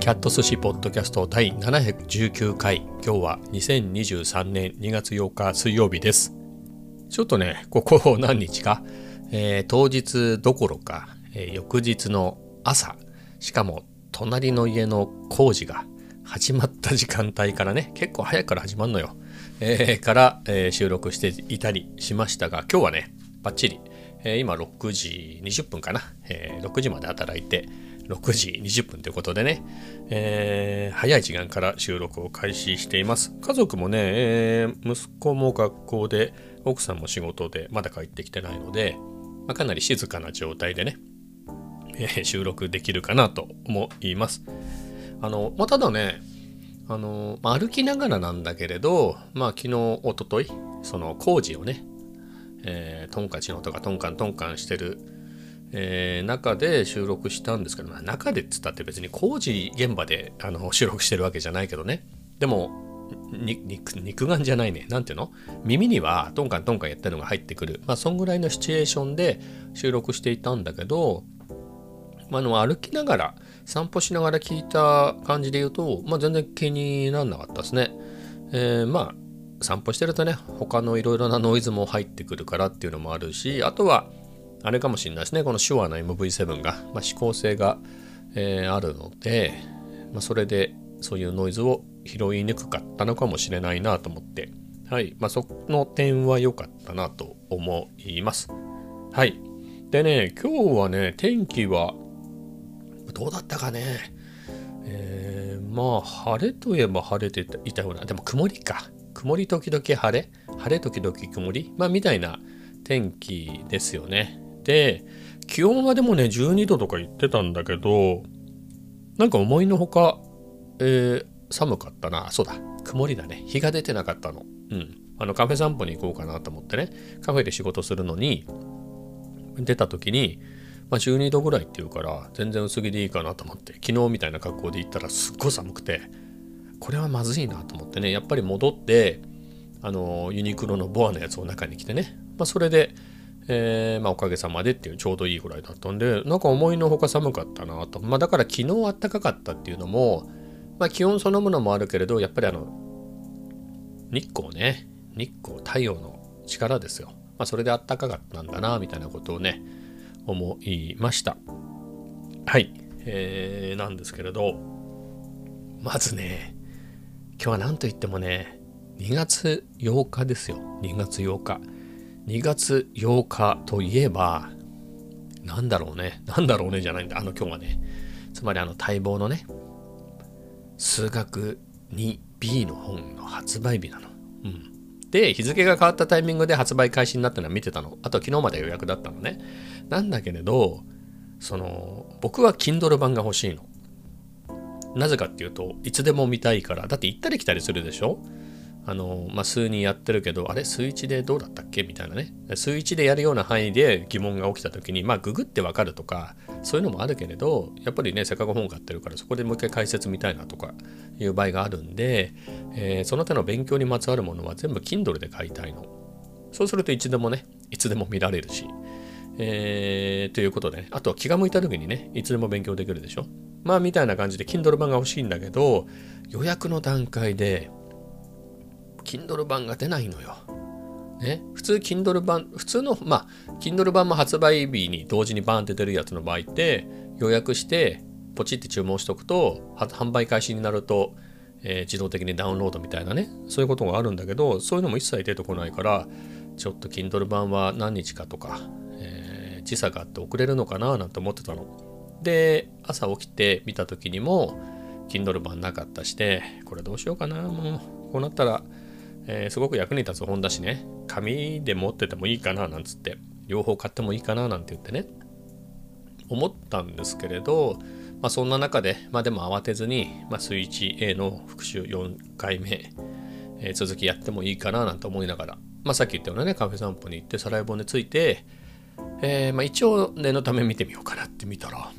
キャット寿司ポッドキャスト第719回。今日は2023年2月8日水曜日です。ちょっとねここ何日か、えー、当日どころか、えー、翌日の朝。しかも隣の家の工事が始まった時間帯からね結構早くから始まるのよ、えー、から、えー、収録していたりしましたが今日はねバッチリ、えー、今6時20分かな、えー、6時まで働いて6時20分ということでね、えー、早い時間から収録を開始しています。家族もね、えー、息子も学校で、奥さんも仕事でまだ帰ってきてないので、まあ、かなり静かな状態でね、えー、収録できるかなと思います。あの、まあ、ただね、あの、まあ、歩きながらなんだけれど、まあ昨日、おととい、その工事をね、えー、トンカチの音がトンカントンカンしてるえー、中で収録したんですけど、まあ、中でっつったって別に工事現場であの収録してるわけじゃないけどね。でも肉肉眼じゃないね。何ていうの？耳にはトンカントンカンやったのが入ってくる。まあそんぐらいのシチュエーションで収録していたんだけど、まあ、の歩きながら散歩しながら聞いた感じで言うと、まあ、全然気にならなかったですね。えー、まあ散歩してるとね他のいろいろなノイズも入ってくるからっていうのもあるしあとはあれかもしれないですね。この手話の MV7 が、まあ、指向性が、えー、あるので、まあ、それでそういうノイズを拾いにくかったのかもしれないなと思って。はい。まあその点は良かったなと思います。はい。でね今日はね天気はどうだったかね。えー、まあ晴れといえば晴れていたような。でも曇りか。曇り時々晴れ。晴れ時々曇り。まあみたいな天気ですよね。で気温はでもね12度とか言ってたんだけどなんか思いのほか、えー、寒かったな。そうだ。曇りだね。日が出てなかったの。うん。あのカフェ散歩に行こうかなと思ってね。カフェで仕事するのに出た時に、まあ、12度ぐらいっていうから全然薄着でいいかなと思って昨日みたいな格好で行ったらすっごい寒くてこれはまずいなと思ってね。やっぱり戻ってあのユニクロのボアのやつを中に着てね、まあ、それでえー、まあ、おかげさまでっていうちょうどいいぐらいだったんでなんか思いのほか寒かったなと、まあ、だから昨日暖かかったっていうのも、まあ、気温そのものもあるけれどやっぱりあの日光ね。日光太陽の力ですよ、まあ、それで暖かかったんだなみたいなことをね思いました。はい、えー、なんですけれどまずね今日は何と言ってもね2月8日ですよ。2月8日。2月8日といえば、なんだろうね。なんだろうねじゃないんだ。あの今日はね。つまりあの待望のね、数学 2B の本の発売日なの。うん。で、日付が変わったタイミングで発売開始になったのは見てたの。あと昨日まで予約だったのね。なんだけれど、その、僕は Kindle 版が欲しいの。なぜかっていうといつでも見たいからだって行ったり来たりするでしょ？あの、まあ、数人やってるけど、あれ数1でどうだったっけ？みたいなね。数1でやるような範囲で疑問が起きた時に、まあ、ググってわかるとか、そういうのもあるけれど、やっぱりね、せっかく本買ってるから、そこでもう一回解説見たいなとかいう場合があるんで、えー、その手の勉強にまつわるものは全部 Kindle で買いたいの。そうするといつでもね、いつでも見られるし。えー、ということで、ね、あとは気が向いた時にね、いつでも勉強できるでしょ？まあみたいな感じで Kindle 版が欲しいんだけど、予約の段階で Kindle 版が出ないのよ。ね、普通 Kindle 版、普通の、まあ、Kindle 版も発売日に同時にバーンって出るやつの場合って、予約して、ポチって注文しとくと、販売開始になると、えー、自動的にダウンロードみたいなね、そういうことがあるんだけど、そういうのも一切出てこないから、ちょっと Kindle 版は何日かとか、えー、時差があって遅れるのかななんて思ってたの。で、朝起きて見た時にも、Kindle 版なかったして、これどうしようかな、もう、こうなったら、えー、すごく役に立つ本だしね。紙で持っててもいいかななんつって。両方買ってもいいかななんて言ってね。思ったんですけれど、まあ、そんな中で、まあ、でも慌てずに、まあ、スイッチ A の復習4回目、えー、続きやってもいいかななんて思いながら、まあ、さっき言ったようなねカフェ散歩に行ってサライ骨ついて、えー、まあ、一応念のため見てみようかなって見たら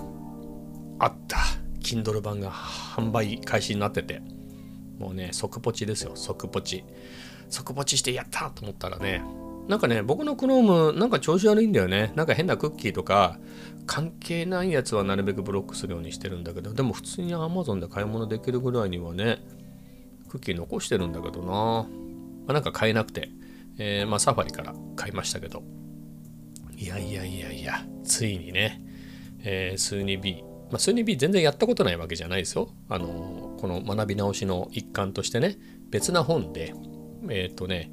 あった。Kindle 版が販売開始になってて。もうね即ポチですよ即ポチ。即ポチしてやったと思ったらねなんかね僕のクロームなんか調子悪いんだよね。なんか変なクッキーとか関係ないやつはなるべくブロックするようにしてるんだけどでも普通に Amazon で買い物できるぐらいにはねクッキー残してるんだけどな、まあ、なんか買えなくて、えー、まあサファリから買いましたけど。いやいやいやいやついにね、えー、数 2B まあ、数 2B 全然やったことないわけじゃないですよ。あのこの学び直しの一環としてね別な本でえっ、ー、とね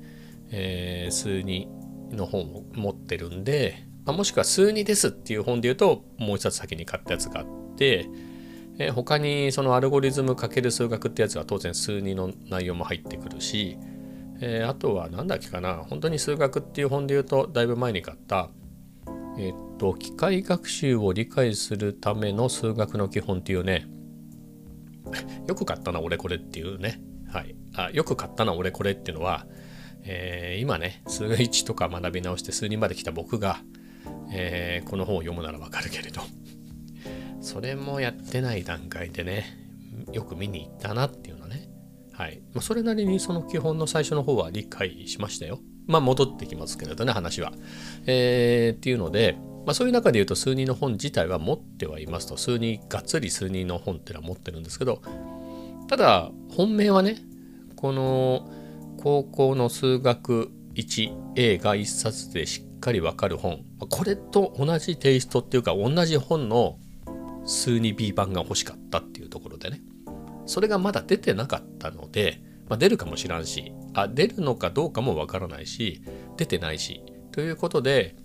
えー、数2の本を持ってるんで、まあ、もしくは数2ですっていう本で言うともう一冊先に買ったやつがあって、えー、他にそのアルゴリズム×数学ってやつは当然数2の内容も入ってくるし、えー、あとは何だっけかな本当に数学っていう本で言うとだいぶ前に買ったえっと機械学習を理解するための数学の基本っていうね。よく買ったな俺これっていうね。はい。あよく買ったな俺これっていうのはえー、今ね数1とか学び直して数2まで来た僕が、えー、この本を読むならわかるけれど。それもやってない段階でねよく見に行ったなっていうのね。はい。まあ、それなりにその基本の最初の方は理解しましたよ。まあ戻ってきますけれどね話は、えー、っていうのでまあ、そういう中で言うと数人の本自体は持ってはいますと。数人がっつり数人の本っていうのは持ってるんですけどただ本命はねこの高校の数学 1A が1冊でしっかりわかる本。これと同じテイストっていうか同じ本の数 2B 版が欲しかったっていうところでね。それがまだ出てなかったので、まあ、出るかもしらんしあ出るのかどうかもわからないし出てないしということで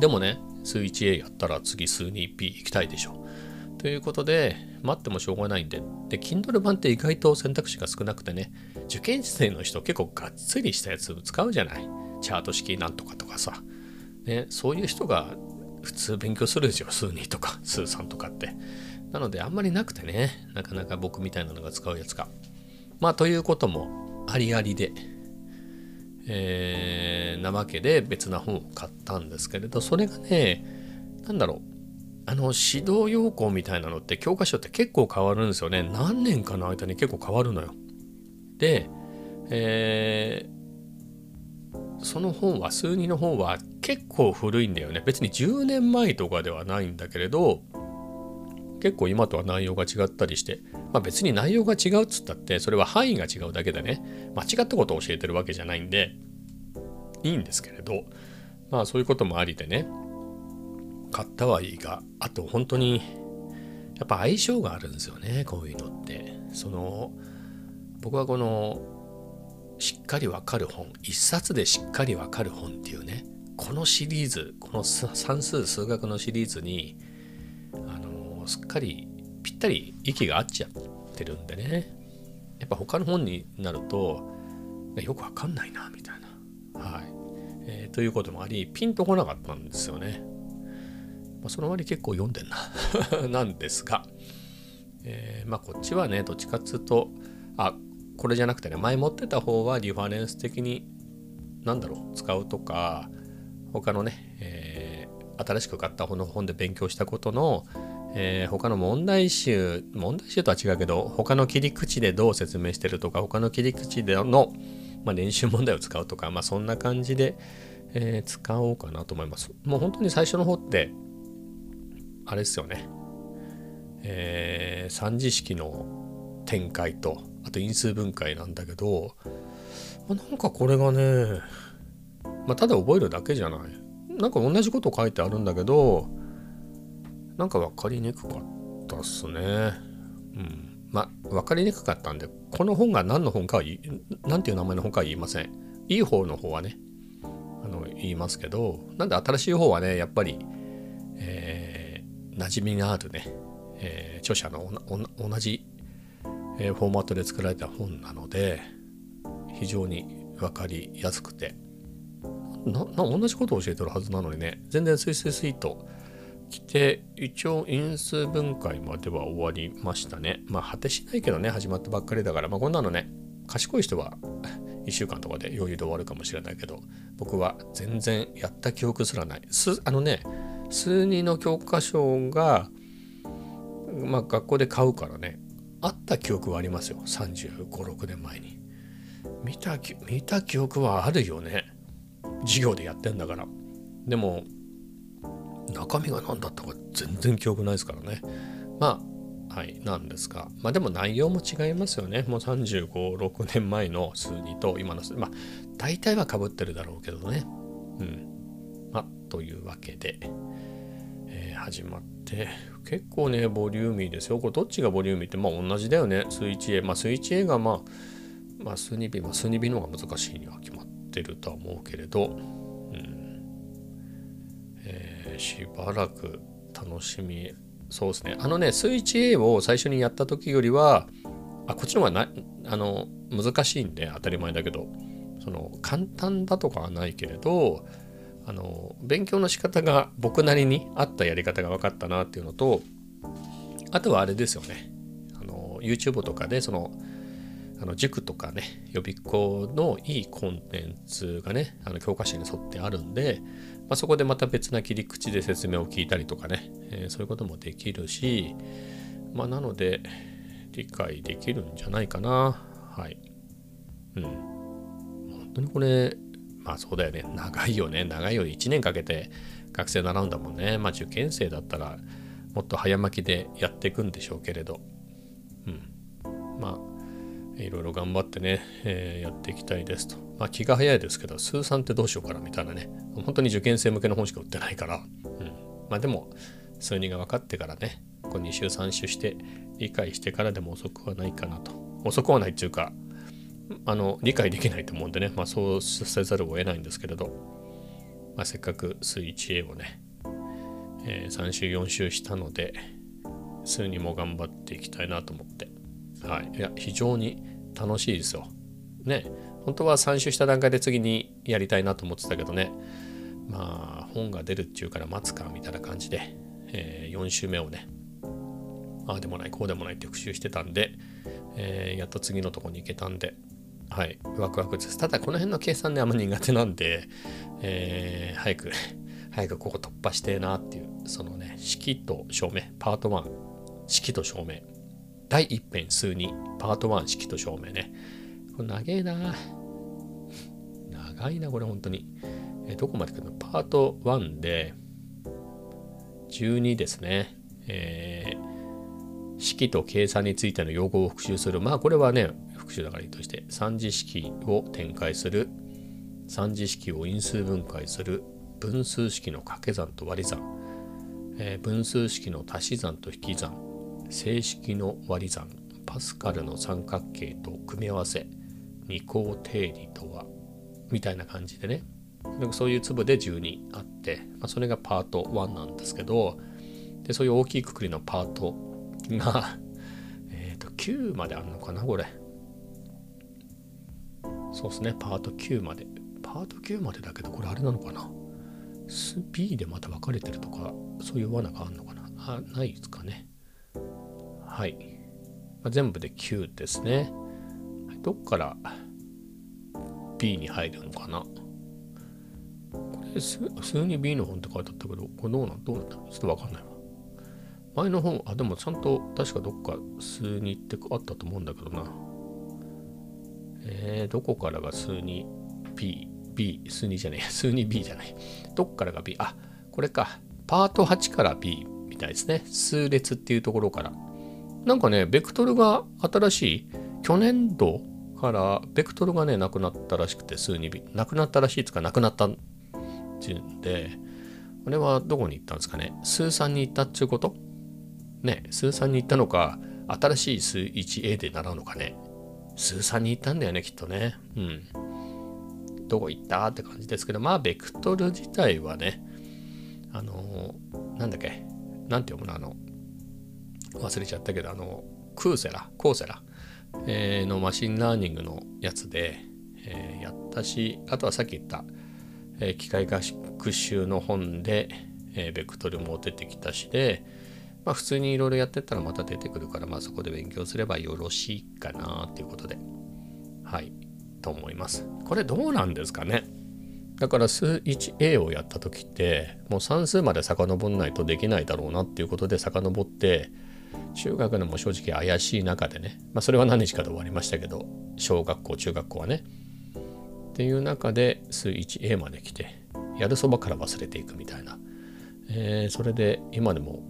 でもね数 1A やったら次数 2B 行きたいでしょということで、待ってもしょうがないんで。で、Kindle 版って意外と選択肢が少なくてね、受験生の人結構がっつりしたやつ使うじゃない。チャート式なんとかとかさ。ね、そういう人が普通勉強するでしょ。数2とか、数3とかって。なので、あんまりなくてね、なかなか僕みたいなのが使うやつが。まあ、ということもありありで、えー、なわけで別な本を買ったんですけれど、それがね、なんだろう。あの指導要項みたいなのって教科書って結構変わるんですよね。何年かの間に結構変わるのよ。で、えー、その本は数二の本は結構古いんだよね。別に10年前とかではないんだけれど結構今とは内容が違ったりして、まあ、別に内容が違うっつったってそれは範囲が違うだけでね間違ったことを教えてるわけじゃないんでいいんですけれどまあそういうこともありでね買ったはいいがあと本当にやっぱ相性があるんですよねこういうのって。その僕はこのしっかりわかる本一冊でしっかりわかる本っていうねこのシリーズこの算数数学のシリーズにすっかりぴったり息が合っちゃってるんでね。やっぱ他の本になるとよくわかんないなみたいな。はい、えー、ということもありピンとこなかったんですよね。まあ、その割結構読んでんな なんですが、えー、まあこっちはねどっちかっつうとあこれじゃなくてね前持ってた方はリファレンス的に何だろう使うとか他のね、えー、新しく買った本の本で勉強したことの、えー、他の問題集問題集とは違うけど他の切り口でどう説明してるとか他の切り口での、まあ、練習問題を使うとかまあそんな感じで、えー、使おうかなと思います。もう本当に最初の方ってあれですよね、えー、三次式の展開とあと因数分解なんだけど、まあ、なんかこれがね、まあ、ただ覚えるだけじゃない。なんか同じこと書いてあるんだけどなんか分かりにくかったっすね。うん。まあ分かりにくかったんでこの本が何の本かは何ていう名前の本かは言いません。いい方の方はねあの言いますけどなんで新しい方はねやっぱりえ馴染みがあるね、えー、著者の同じ、えー、フォーマットで作られた本なので非常に分かりやすくて。な同じことを教えてるはずなのにね全然スイスイスイと来て一応因数分解までは終わりましたね。まあ果てしないけどね始まったばっかりだから。まあこんなのね賢い人は 1週間とかで余裕で終わるかもしれないけど僕は全然やった記憶すらない。すあのね数2の教科書が、まあ、学校で買うからねあった記憶はありますよ。3 5 6年前に。見た見た記憶はあるよね。授業でやってんだから。でも中身が何だったか全然記憶ないですからね。まあはいなんですが。まあでも内容も違いますよね。もう3 5 6年前の数字と今の数まあ大体はかぶってるだろうけどね。うん。まあというわけで、えー、始まって。結構ねボリューミーですよ。これどっちがボリューミーってまあ同じだよね。数 1A まあ数 1A がまあまあ数 2B まあ数 2B の方が難しいには決まってるとは思うけれど。しばらく楽しみ。そうですね。あのねスイッチ A を最初にやった時よりはあこっちの方がなあの難しいんで当たり前だけど。その簡単だとかはないけれどあの勉強の仕方が僕なりに合ったやり方が分かったなっていうのとあとはあれですよね。あの YouTube とかでそのあの塾とかね予備校のいいコンテンツがねあの教科書に沿ってあるんでまあ、そこでまた別な切り口で説明を聞いたりとかね、えー、そういうこともできるし、まあ、なので理解できるんじゃないかな。はい。うん。本当にこれ、まあそうだよね。長いよね。長いより1年かけて学生習うんだもんね。まあ受験生だったらもっと早巻きでやっていくんでしょうけれど。うん。まあいろいろ頑張ってね、えー、やっていきたいですと。まあ気が早いですけど、数3ってどうしようかなみたいなね、本当に受験生向けの本しか売ってないから、うん、まあでも、数2が分かってからね、こう2週3週して理解してからでも遅くはないかなと。遅くはないっていうか、あの、理解できないと思うんでね、まあそうせざるを得ないんですけれど、まあせっかく数 1A をね、えー、3週4週したので、数2も頑張っていきたいなと思って、はい、いや非常に楽しいですよ。ね。本当は3周した段階で次にやりたいなと思ってたけどね。まあ本が出るっちゅうから待つかみたいな感じで、えー、4週目をね。ああでもないこうでもないって復習してたんで、えー、やっと次のとこに行けたんで。はい。ワクワクです。ただこの辺の計算ねあんま苦手なんで、えー、早く 早くここ突破してえなっていうそのね式と証明パート1式と証明。第一編数2パート1式と証明ね。これ長えな。長いなこれ本当に。えどこまで来るの？パート1で。12ですね。えー、式と計算についての用語を復習する。まあこれはね復習だからいいとして3次式を展開する。3次式を因数分解する。分数式の掛け算と割り算、えー、分数式の足し算と引き算。正式の割り算パスカルの三角形と組み合わせ二項定理とはみたいな感じでね。そういう粒で12あって、まあ、それがパート1なんですけどでそういう大きいくくりのパートが えっと9まであるのかなこれ。そうですねパート9まで。パート9までだけどこれあれなのかな？B でまた分かれてるとかそういう罠があるのかな？あないですかね。はい。まあ、全部で9ですね。どっから B に入るのかなこれ普通に B の本って書いてあったけど、これどうなんどうなんだちょっとわかんないわ。前の本、あ、でもちゃんと確かどっか数にってあったと思うんだけどな。えー、どこからが数に B、B、数にじゃねえ、数に B じゃない。どっからが B、あ、これか。パート8から B みたいですね。数列っていうところからなんかね、ベクトルが新しい、去年度からベクトルがね、なくなったらしくて、数になくなったらしいつか、なくなったっていうんで、これはどこに行ったんですかね。数3に行ったっていうこと？ね、数3に行ったのか、新しい数 1A で習うのかね。数3に行ったんだよね、きっとね。うん。どこ行ったって感じですけど、まあ、ベクトル自体はね、あのなんだっけ、なんて読むの、あの、忘れちゃったけどあのクーセラ Coursera、えー、の Machine Learning のやつで、えー、やったしあとはさっき言った、えー、機械学習の本で、えー、ベクトルも出てきたしで、まあ、普通にいろいろやってったらまた出てくるから、まあ、そこで勉強すればよろしいかなということではいと思います。これどうなんですかね？だから数 1A をやった時ってもう算数まで遡んないとできないだろうなっていうことで遡って中学のも正直怪しい中でね、まあ、それは何日かで終わりましたけど小学校中学校はね。っていう中で数 1A まで来てやるそばから忘れていくみたいな、えー、それで今でも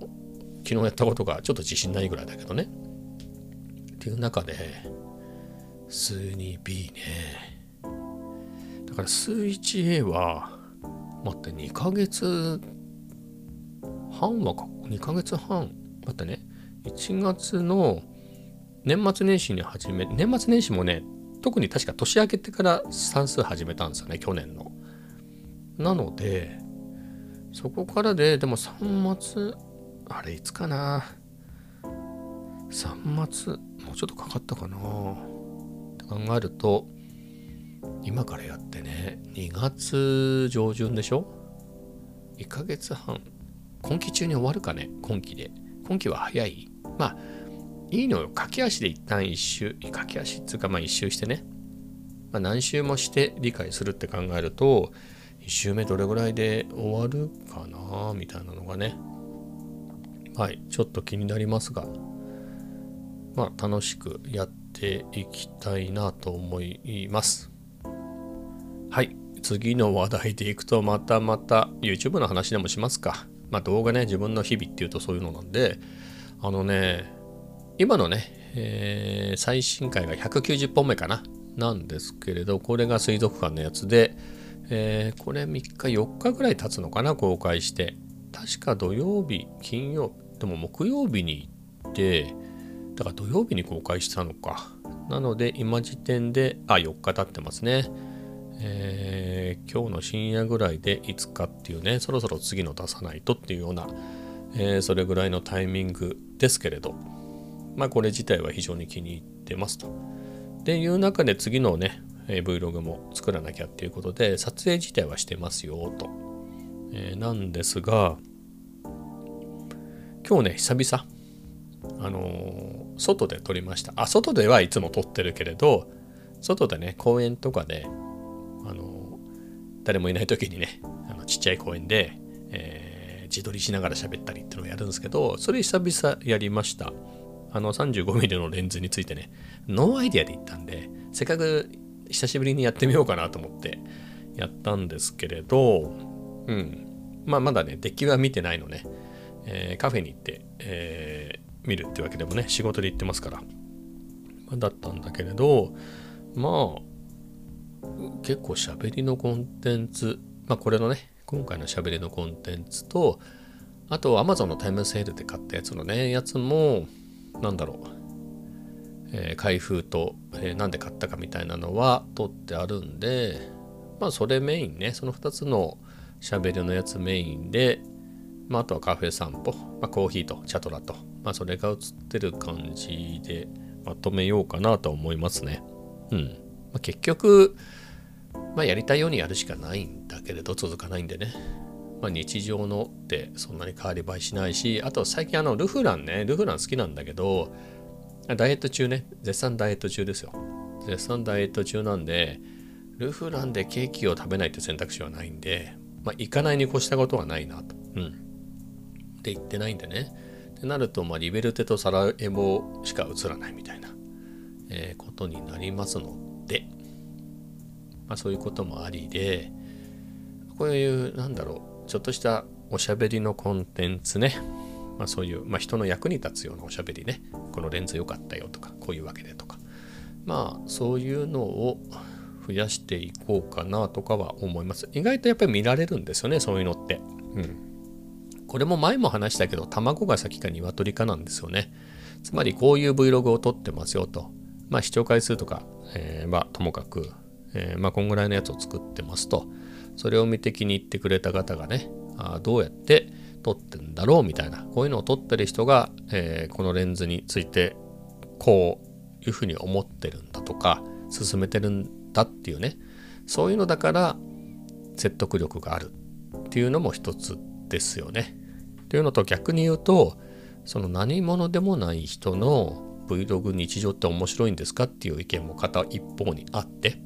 昨日やったことがちょっと自信ないぐらいだけどね。っていう中で数 2B ね。だから数 1A は待って2ヶ月半はか2ヶ月半待ってね1月の年末年始に始め年末年始もね特に確か年明けてから算数始めたんですよね去年の。なのでそこからででも3末あれいつかな。3末もうちょっとかかったかな。って考えると今からやってね2月上旬でしょ？1ヶ月半。今期中に終わるかね今期で。今期は早い。まあいいのよ。駆け足で一旦一周。駆け足っていうかまあ一周してね、まあ、何周もして理解するって考えると1周目どれぐらいで終わるかなみたいなのがね。はい。ちょっと気になりますが。まあ楽しくやっていきたいなと思います。はい。次の話題でいくとまたまた YouTube の話でもしますか。まあ動画ね自分の日々っていうとそういうのなんであのね今のね、えー、最新回が190本目かな。なんですけれどこれが水族館のやつで、えー、これ3日4日ぐらい経つのかな公開して。確か土曜日金曜日でも木曜日に行ってだから土曜日に公開したのか。なので今時点であ4日経ってますね。えー、今日の深夜ぐらいでいつかっていうねそろそろ次の出さないとっていうような、えー、それぐらいのタイミングですけれどまあこれ自体は非常に気に入ってますと。っていう中で次のね、えー、Vlog も作らなきゃっていうことで撮影自体はしてますよと。えー、なんですが今日ね久々あのー、外で撮りました。あ外ではいつも撮ってるけれど外でね公園とかであの誰もいない時にねあのちっちゃい公園で、えー、自撮りしながら喋ったりっていうのをやるんですけどそれ久々やりました。あの 35mm のレンズについてねノーアイデアで行ったんでせっかく久しぶりにやってみようかなと思ってやったんですけれどうん。まあまだねデッキは見てないのね、えー、カフェに行って、えー、見るってわけでもね仕事で行ってますから、だったんだけれどまあ結構喋りのコンテンツ、まあこれのね、今回の喋りのコンテンツと、あと Amazon のタイムセールで買ったやつのね、やつも、なんだろう、えー、開封と、えー、なんで買ったかみたいなのは取ってあるんで、まあそれメインね、その2つの喋りのやつメインで、まああとはカフェ散歩、まあコーヒーとチャトラと、まあそれが映ってる感じでまとめようかなと思いますね。うん。まあ、結局、まあ、やりたいようにやるしかないんだけれど続かないんでね、まあ、日常のってそんなに変わり映えしないしあと最近あのルフランねルフラン好きなんだけどダイエット中ね絶賛ダイエット中ですよ絶賛ダイエット中なんでルフランでケーキを食べないって選択肢はないんで、まあ、行かないに越したことはないなと。うん。で、行ってないんでね。ってなると、まあ、リベルテとサラエボしか映らないみたいな、えー、ことになりますの、まあ、そういうこともありでこういうなんだろうちょっとしたおしゃべりのコンテンツね、まあ、そういう、まあ、人の役に立つようなおしゃべりね。このレンズ良かったよとかこういうわけでとか。まあそういうのを増やしていこうかなとかは思います。意外とやっぱり見られるんですよねそういうのって。うん。これも前も話したけど卵が先か鶏かなんですよね。つまりこういう Vlog を撮ってますよと。まあ視聴回数とか、えー、まあともかくえー、まあ、こんぐらいのやつを作ってますと。それを見て気に入ってくれた方がねあどうやって撮ってんだろうみたいな。こういうのを撮ってる人が、えー、このレンズについてこういうふうに思ってるんだとか進めてるんだっていうね。そういうのだから説得力があるっていうのも一つですよね。というのと逆に言うとその何者でもない人の Vlog 日常って面白いんですかっていう意見も片一方にあって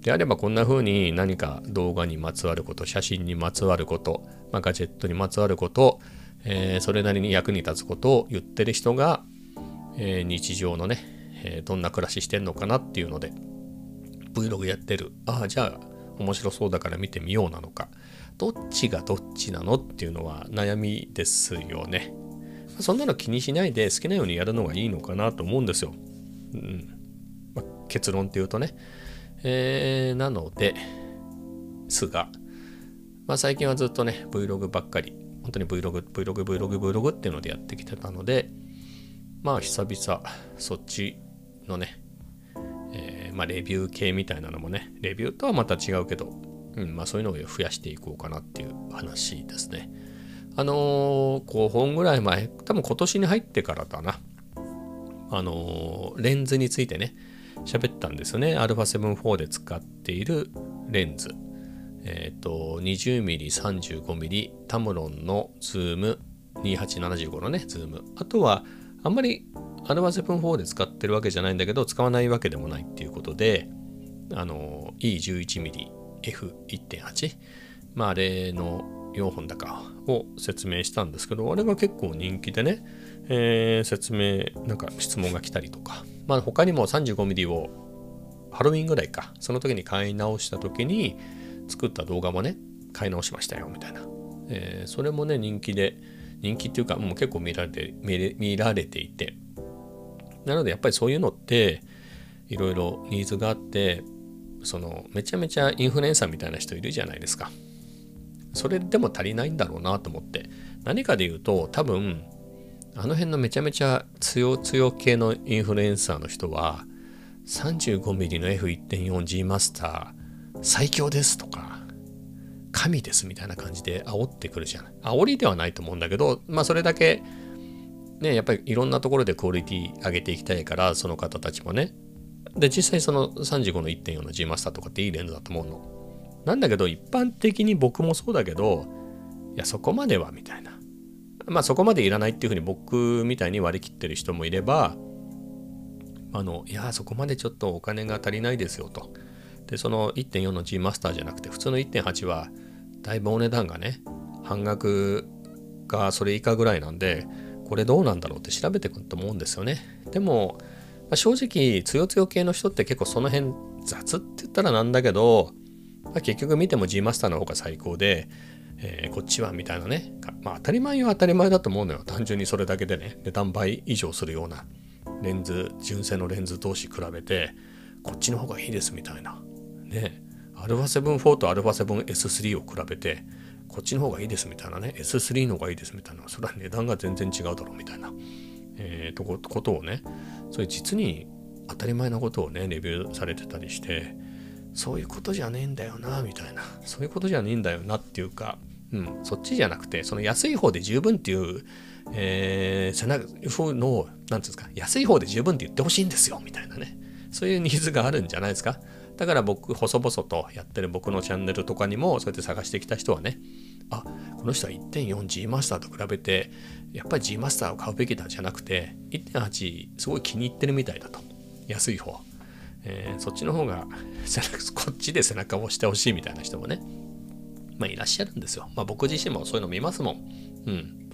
であればこんな風に何か動画にまつわること、写真にまつわること、まあ、ガジェットにまつわること、えー、それなりに役に立つことを言ってる人が、えー、日常のね、えー、どんな暮らししてんのかなっていうので、Vlog やってる。ああじゃあ面白そうだから見てみようなのか。どっちがどっちなのっていうのは悩みですよね。そんなの気にしないで好きなようにやるのがいいのかなと思うんですよ、うん。まあ、結論っていうとね、えー、なのですが、まあ、最近はずっとね Vlog ばっかり本当に Vlog、Vlog、Vlog、Vlog っていうのでやってきてたので、まあ久々そっちのね、えー、まあレビュー系みたいなのもね、レビューとはまた違うけど、うん、まあそういうのを増やしていこうかなっていう話ですね。あのー、5本ぐらい前、多分今年に入ってからだな。あのー、レンズについてね、喋ったんですよね。α7-4 で使っているレンズ。えっ、ー、と、20mm、35mm、タムロンのズーム、2875のね、ズーム。あとは、あんまり α7-4 で使ってるわけじゃないんだけど、使わないわけでもないっていうことで、あの、E11mm、F1.8、まあ、あれの4本高を説明したんですけど、あれが結構人気でね、えー、説明、なんか質問が来たりとか、まあ、他にも 35mm をハロウィンぐらいか、その時に買い直した時に、作った動画もね買い直しましたよみたいな、えー、それもね人気で人気っていうかもう結構見られて見られていて。なのでやっぱりそういうのっていろいろニーズがあってそのめちゃめちゃインフルエンサーみたいな人いるじゃないですか。それでも足りないんだろうなと思って。何かで言うと多分あの辺のめちゃめちゃ強強系のインフルエンサーの人は 35mm の F1.4G マスター最強ですとか、神ですみたいな感じで煽ってくるじゃない。煽りではないと思うんだけど、まあそれだけ、ね、やっぱりいろんなところでクオリティ上げていきたいから、その方たちもね。で、実際その35の1.4の G マスターとかっていいレンズだと思うの。なんだけど、一般的に僕もそうだけど、いや、そこまではみたいな。まあそこまでいらないっていうふうに僕みたいに割り切ってる人もいれば、あの、いや、そこまでちょっとお金が足りないですよと。でその1.4の G マスターじゃなくて普通の1.8はだいぶお値段がね半額がそれ以下ぐらいなんでこれどうなんだろうって調べてくると思うんですよねでも、まあ、正直つよつよ系の人って結構その辺雑って言ったらなんだけど、まあ、結局見ても G マスターの方が最高で、えー、こっちはみたいなね。まあ当たり前は当たり前だと思うのよ。単純にそれだけでね。値段倍以上するようなレンズ純正のレンズ同士比べてこっちの方がいいですみたいな。ね。α7-4 と α7S3 を比べてこっちの方がいいですみたいなね。S3 の方がいいですみたいな。それは値段が全然違うだろうみたいな、えー、とことをね。そういう実に当たり前なことをねレビューされてたりしてそういうことじゃねえんだよなみたいな。そういうことじゃねえんだよなっていうか、うん、そっちじゃなくてその安い方で十分っていう、えー、背中の何て言うんですか安い方で十分って言ってほしいんですよみたいなねそういうニーズがあるんじゃないですかだから僕、細々とやってる僕のチャンネルとかにも、そうやって探してきた人はね、あ、この人は 1.4G マスターと比べて、やっぱり G マスターを買うべきだじゃなくて、1.8すごい気に入ってるみたいだと。安い方。えー、そっちの方が、こっちで背中を押してほしいみたいな人もね、まあいらっしゃるんですよ。まあ僕自身もそういうの見ますもん。うん。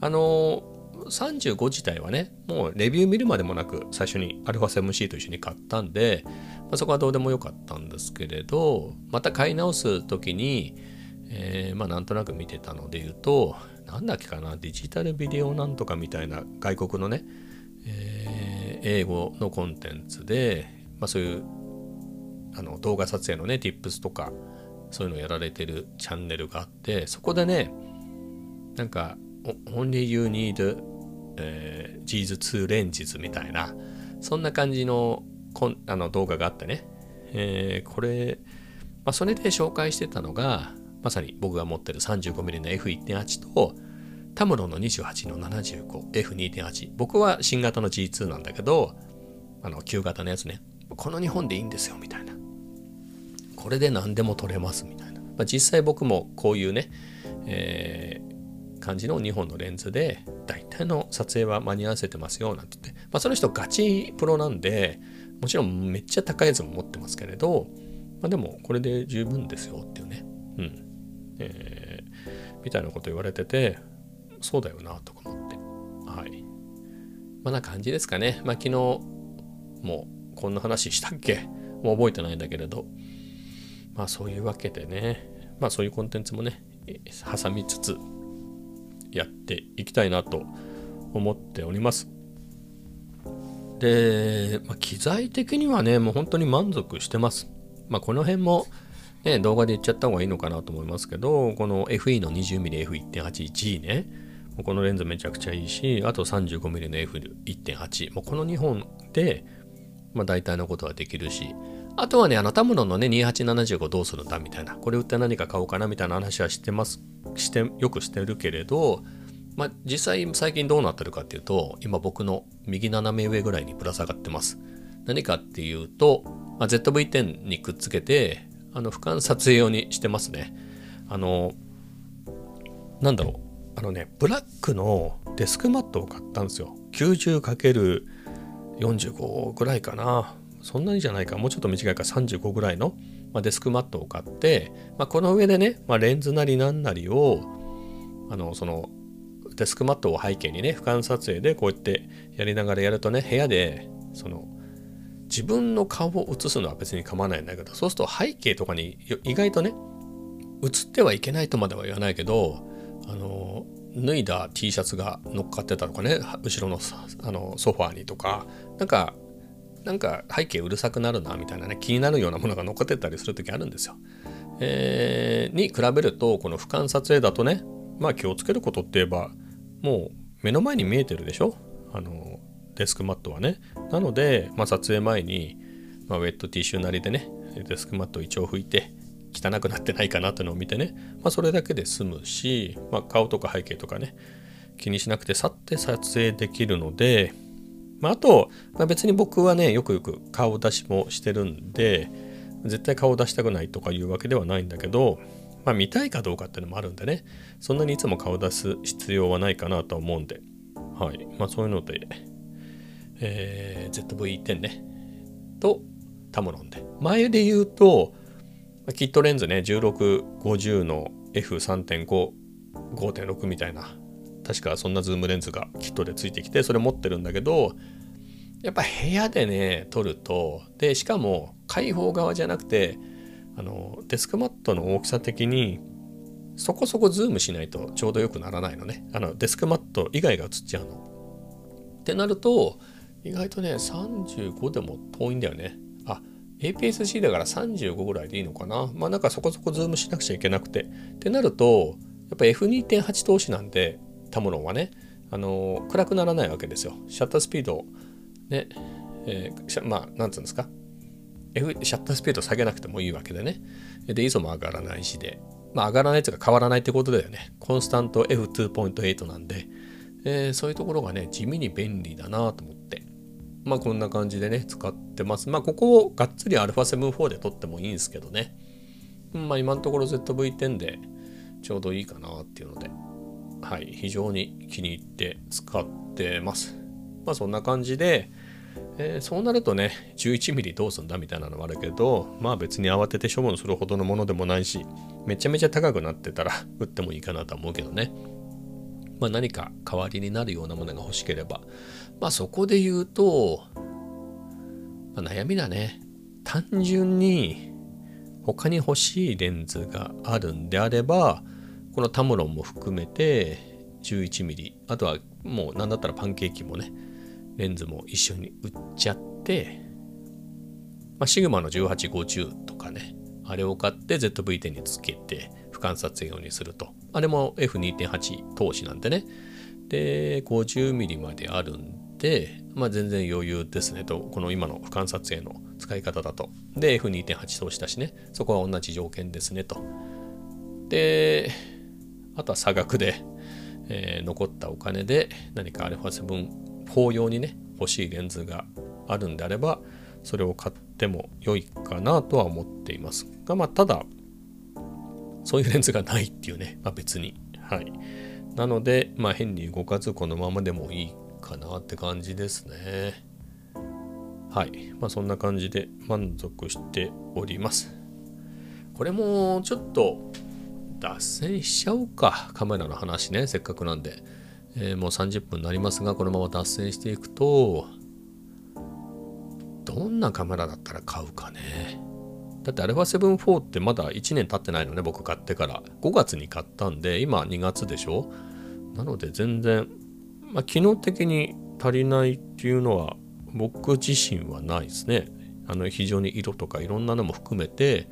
あのー35自体はね、もうレビュー見るまでもなく最初に α7C と一緒に買ったんで、まあ、そこはどうでもよかったんですけれど、また買い直す時に、えー、まあなんとなく見てたので言うと、なんだっけかな、デジタルビデオなんとかみたいな外国のね、えー、英語のコンテンツで、まあそういうあの動画撮影のね、tips とか、そういうのをやられてるチャンネルがあって、そこでね、なんか Only You Need、えー、Jesus2 Lenses みたいなそんな感じのこんあの動画があってね、えー、これ、まあ、それで紹介してたのがまさに僕が持ってる 35mm の F1.8 とタムロの28の 75F2.8 僕は新型の G2 なんだけどあの旧型のやつね。この2本でいいんですよみたいな。これで何でも撮れますみたいな、まあ、実際僕もこういうね、えー感じの2本のレンズで大体の撮影は間に合わせてますよなんて言って、まあ、その人ガチプロなんでもちろんめっちゃ高いやつも持ってますけれど、まあ、でもこれで十分ですよっていうね。うん。えー、みたいなこと言われててそうだよなとか思って。はい。まあな感じですかね。まあ昨日もこんな話したっけ？もう覚えてないんだけれど。まあそういうわけでね。まあそういうコンテンツもね挟みつつやっていきたいなと思っております。で、まあ、機材的にはねもう本当に満足してます。まあこの辺もね、動画で言っちゃった方がいいのかなと思いますけど、この FE の 20mmF1.8G ね、このレンズめちゃくちゃいいし、あと 35mm の F1.8、もうこの2本で、まあ、大体のことはできるし、あとはね、あのタムロンのね、2875どうするんだみたいな、これ売って何か買おうかなみたいな話はしてます、して、よくしてるけれど、まあ、実際最近どうなってるかっていうと、今僕の右斜め上ぐらいにぶら下がってます。何かっていうと、まあ、ZV-10 にくっつけて、あの、俯瞰撮影用にしてますね。あの、なんだろう。あのね、ブラックのデスクマットを買ったんですよ。90×45 ぐらいかな。そんなにじゃないか。もうちょっと短いか35ぐらいの、まあ、デスクマットを買って、まあ、この上でね、まあ、レンズなりなんなりを、あの、その、デスクマットを背景にね、俯瞰撮影でこうやってやりながらやるとね、部屋で、その、自分の顔を映すのは別に構わないんだけどそうすると背景とかに意外とね映ってはいけないとまでは言わないけどあの脱いだ T シャツが乗っかってたとかね後ろのあのソファーにとかなんかなんか背景うるさくなるなみたいなね気になるようなものが乗ってたりする時あるんですよ。えー、に比べるとこの俯瞰撮影だとねまあ気をつけることって言えばもう目の前に見えてるでしょ？あのデスクマットはね。なので、まあ、撮影前に、まあ、ウェットティッシュなりでね、デスクマットを一応拭いて、汚くなってないかなというのを見てね、まあ、それだけで済むし、まあ、顔とか背景とかね、気にしなくて去って撮影できるので、まあ、あと、まあ、別に僕はね、よくよく顔出しもしてるんで、絶対顔出したくないとかいうわけではないんだけど、まあ、見たいかどうかっていうのもあるんでね、そんなにいつも顔出す必要はないかなと思うんで、はい。まあ、そういうので、えー、ZV-10 ね、とタムロンで。前で言うと、キットレンズね、1650の F3.5、5.6みたいな、確かそんなズームレンズがキットでついてきて、それ持ってるんだけど、やっぱ部屋でね、撮ると、で、しかも開放側じゃなくて、あの、デスクマットの大きさ的に、そこそこズームしないとちょうどよくならないのね。あの、デスクマット以外が映っちゃうの。ってなると、意外とね、35でも遠いんだよね。あ、APS-C だから35ぐらいでいいのかな。まあなんかそこそこズームしなくちゃいけなくて。ってなると、やっぱ F2.8 通しなんで、タムロンはね、あの暗くならないわけですよ。シャッタースピード、ね、えー、まあ、なんつうんですか？F、シャッタースピード下げなくてもいいわけでね。で、ISO も上がらないしで、まあ上がらないというか変わらないってことだよね。コンスタント F2.8 なんで、えー、そういうところがね、地味に便利だなと思って。まあこんな感じでね、使ってます。まあここをがっつり α7-4 で撮ってもいいんですけどね。まあ今のところ ZV-10 でちょうどいいかなっていうので、はい、非常に気に入って使ってます。まあそんな感じで、えー、そうなるとね、11mm どうすんだみたいなのもあるけど、まあ別に慌てて処分するほどのものでもないし、めちゃめちゃ高くなってたら売ってもいいかなと思うけどね。まあ何か代わりになるようなものが欲しければ、まあそこで言うと、まあ、悩みだね。単純に他に欲しいレンズがあるんであれば、このタムロンも含めて 11mm、あとはもう何だったらパンケーキもね、レンズも一緒に売っちゃって、まあ、シグマの1850とかね、あれを買って ZV-10 につけて俯瞰撮影用にすると。あれも F2.8 投資なんでね。で、50mm まであるんで、まあ、全然余裕ですねと、この今の俯瞰撮影の使い方だと。で、F2.8 投資だしね、そこは同じ条件ですねと。で、あとは差額で、えー、残ったお金で何か α7 4用にね、欲しいレンズがあるんであれば、それを買っても良いかなとは思っていますが、まあ、ただ、そういうレンズがないっていうね、まあ、別に。はい。なので、まあ、変に動かずこのままでもいいかなって感じですね。はい。まあそんな感じで満足しております。これもちょっと脱線しちゃおうか。カメラの話ね。せっかくなんで。えー、もう30分になりますが、このまま脱線していくと、どんなカメラだったら買うかねだって α7-4 ってまだ1年経ってないのね僕買ってから5月に買ったんで今2月でしょなので全然、まあ、機能的に足りないっていうのは僕自身はないですねあの非常に色とかいろんなのも含めて、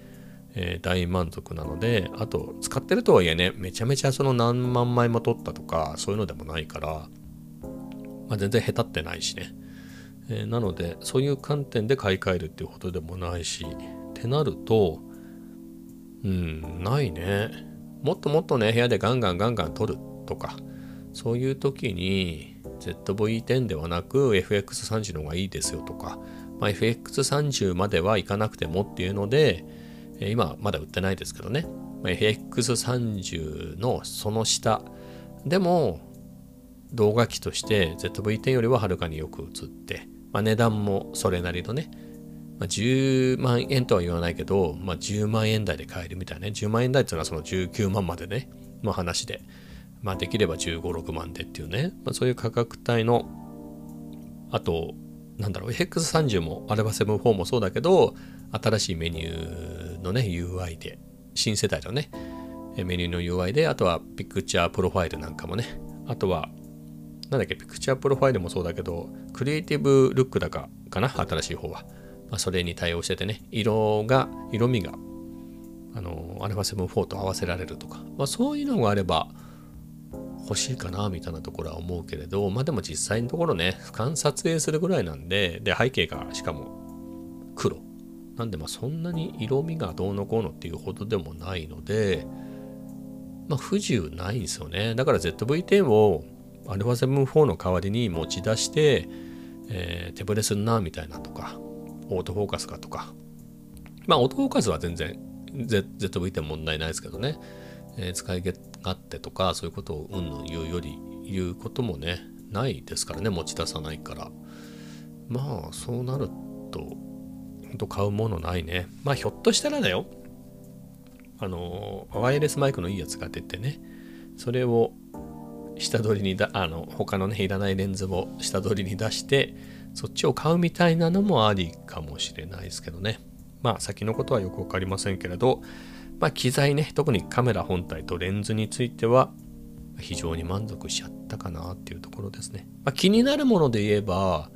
えー、大満足なのであと使ってるとはいえねめちゃめちゃその何万枚も撮ったとかそういうのでもないから、まあ、全然下手ってないしね、えー、なのでそういう観点で買い替えるっていうことでもないしってなるとうんないね。もっともっとね部屋でガンガンガンガン撮るとかそういう時に ZV-10 ではなく FX30 の方がいいですよとかまあ、FX30 まではいかなくてもっていうので、今まだ売ってないですけどね、FX30 のその下。でも動画機として ZV-10 よりははるかによく映って、まあ、値段もそれなりのね、まあ、10万円とは言わないけど、まあ、10万円台で買えるみたいなね。10万円台っていうのはその19万までね。の話で、まあ、できれば15、6万でっていうね、まあ、そういう価格帯のあとなんだろう。FX30 も α7-4 もそうだけど新しいメニューのね UI で。新世代のねメニューの UI であとはピクチャープロファイルなんかもね。あとはなんだっけピクチャープロファイルもそうだけどクリエイティブルックだかかな新しい方は、まあ、それに対応しててね色が色味があの α7-4 と合わせられるとか、まあ、そういうのがあれば欲しいかなみたいなところは思うけれどまあでも実際のところね俯瞰撮影するぐらいなんでで背景がしかも黒。なんでまあそんなに色味がどうのこうのっていうほどでもないのでまあ不自由ないんですよね。だから ZV-10 を α7-4 の代わりに持ち出して、えー、手ぶれすんなみたいなとかオートフォーカスかとか。まあオートフォーカスは全然 ZV-10 問題ないですけどね。えー、使い勝手とかそういうことをうんぬん言うより言うこともねないですからね持ち出さないから。まあそうなるとと買うものないね。まあひょっとしたらだよ。あのワイヤレスマイクのいいやつが出てね。それを下取りにだあの他のねいらないレンズを下取りに出してそっちを買うみたいなのもありかもしれないですけどね。まあ先のことはよく分かりませんけれどまあ、機材ね、特にカメラ本体とレンズについては、非常に満足しちゃったかなっていうところですね。まあ、気になるもので言えば、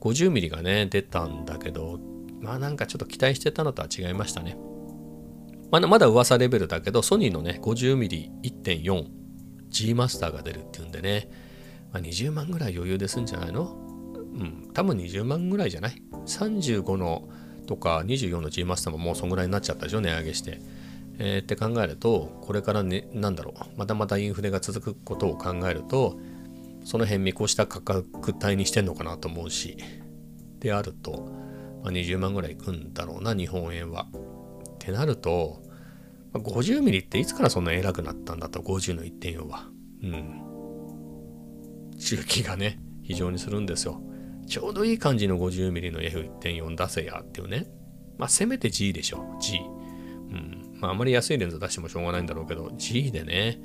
50mm がね、出たんだけど、まあなんかちょっと期待してたのとは違いましたね。まあ、まだ噂レベルだけど、ソニーのね、50mm1.4 G マスターが出るっていうんでね、まあ、20万ぐらい余裕ですんじゃないの？うん、多分20万ぐらいじゃない ?35 のとか24の G マスターももうそんぐらいになっちゃったでしょ、値上げして。えー、って考えるとこれからね何だろうまたまたインフレが続くことを考えるとその辺見越した価格帯にしてんのかなと思うしであると、まあ、20万ぐらいいくんだろうな日本円は。ってなると、まあ、50ミリっていつからそんな偉くなったんだと50の1.4は。うん。中期がね非常にするんですよ。ちょうどいい感じの50ミリの F1.4 出せやっていうね。まあせめて G でしょ G。うん。まあ、あまり安いレンズ出してもしょうがないんだろうけど、G でね、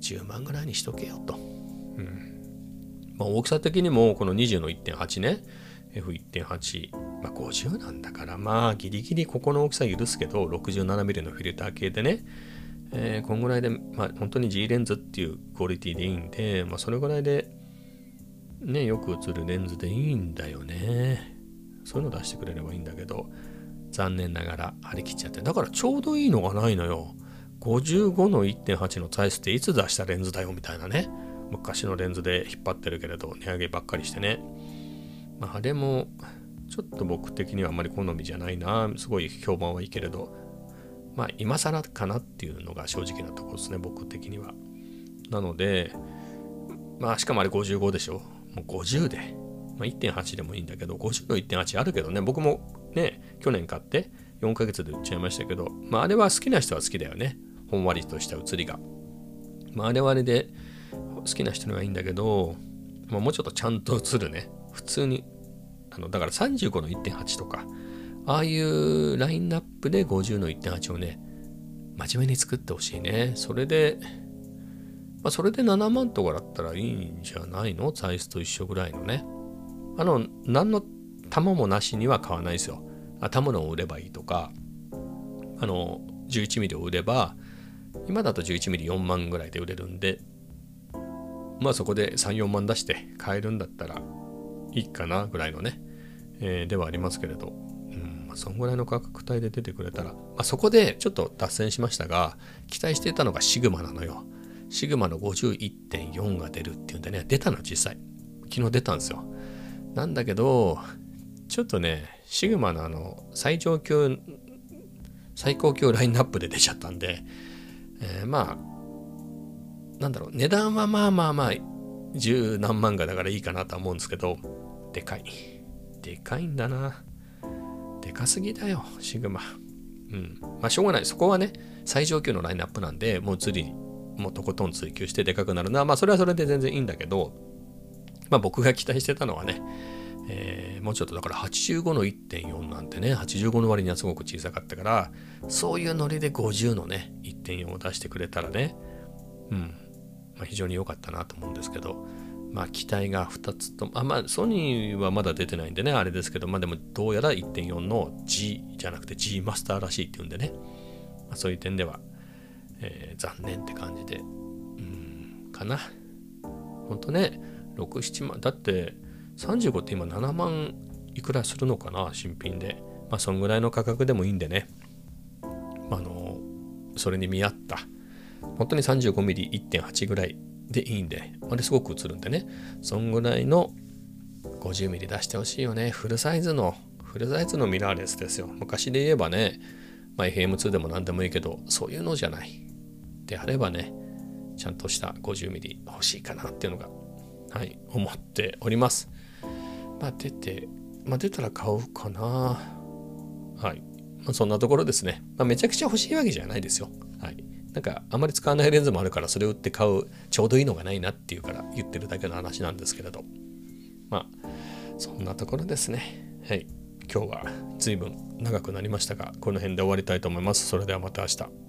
10万ぐらいにしとけよと。うん。まあ、大きさ的にも、この20の1.8ね、F1.8、まあ、50なんだから、まあ、ギリギリここの大きさ許すけど、67mm のフィルター系でね、えー、こんぐらいで、まあ、本当に G レンズっていうクオリティでいいんで、まあ、それぐらいで、ね、よく映るレンズでいいんだよね。そういうの出してくれればいいんだけど、残念ながら張り切っちゃって。だからちょうどいいのがないのよ。55の1.8のサイズっていつ出したレンズだよみたいなね。昔のレンズで引っ張ってるけれど、値上げばっかりしてね。まあ、あれも、ちょっと僕的にはあまり好みじゃないな。すごい評判はいいけれど、まあ、今更かなっていうのが正直なところですね、僕的には。なので、まあ、しかもあれ55でしょ？もう50で。まあ、1.8でもいいんだけど、50の1.8あるけどね、僕もね、去年買って4ヶ月で売っちゃいましたけど、まあ、あれは好きな人は好きだよね。ほんわりとした写りが。まあ、あれはあれで好きな人にはいいんだけど、まあ、もうちょっとちゃんと映るね。普通に。あのだから35の1.8とか、ああいうラインナップで50の1.8をね、真面目に作ってほしいね。それで、まあ、それで7万とかだったらいいんじゃないの？サイズと一緒ぐらいのね。あの、何の玉もなしには買わないですよ。頭のを売ればいいとか、あの、11ミリを売れば、今だと11ミリ4万ぐらいで売れるんで、まあそこで3、4万出して買えるんだったらいいかなぐらいのね、えー、ではありますけれど、うんまあ、そんぐらいの価格帯で出てくれたら、まあ、そこでちょっと脱線しましたが、期待していたのがシグマなのよ。シグマの51.4が出るっていうんでね、出たの実際。昨日出たんですよ。なんだけど、ちょっとね、シグマのあの、最上級、最高級ラインナップで出ちゃったんで、えー、まあ、なんだろう、値段はまあまあまあ、十何万がだからいいかなとは思うんですけど、でかい。でかいんだな。でかすぎだよ、シグマ。うん。まあ、しょうがない。そこはね、最上級のラインナップなんで、もう釣り、もうとことん追求してでかくなるのは、まあ、それはそれで全然いいんだけど、まあ、僕が期待してたのはね、えー、もうちょっとだから85の1.4なんてね85の割にはすごく小さかったからそういうノリで50のね1.4を出してくれたらねうん、まあ、非常に良かったなと思うんですけどまあ期待が2つとあまあソニーはまだ出てないんでねあれですけどまあでもどうやら1.4の G じゃなくて G マスターらしいっていうんでね、まあ、そういう点では、えー、残念って感じで。うんかな。ほんとね67万だって35って今7万いくらするのかな新品で。まあそんぐらいの価格でもいいんでね。あのそれに見合った。本当に 35mm1.8 ぐらいでいいんであれすごく映るんでねそんぐらいの 50mm 出してほしいよねフルサイズのフルサイズのミラーレスですよ昔で言えばね、まあ、FM2 でも何でもいいけどそういうのじゃないであればねちゃんとした 50mm 欲しいかなっていうのがはい思っておりますまあ出て、まあ出たら買おうかな。はい。まあそんなところですね。まあめちゃくちゃ欲しいわけじゃないですよ。はい。なんかあまり使わないレンズもあるからそれを売って買うちょうどいいのがないなっていうから言ってるだけの話なんですけれど。まあそんなところですね。はい。今日は随分長くなりましたが、この辺で終わりたいと思います。それではまた明日。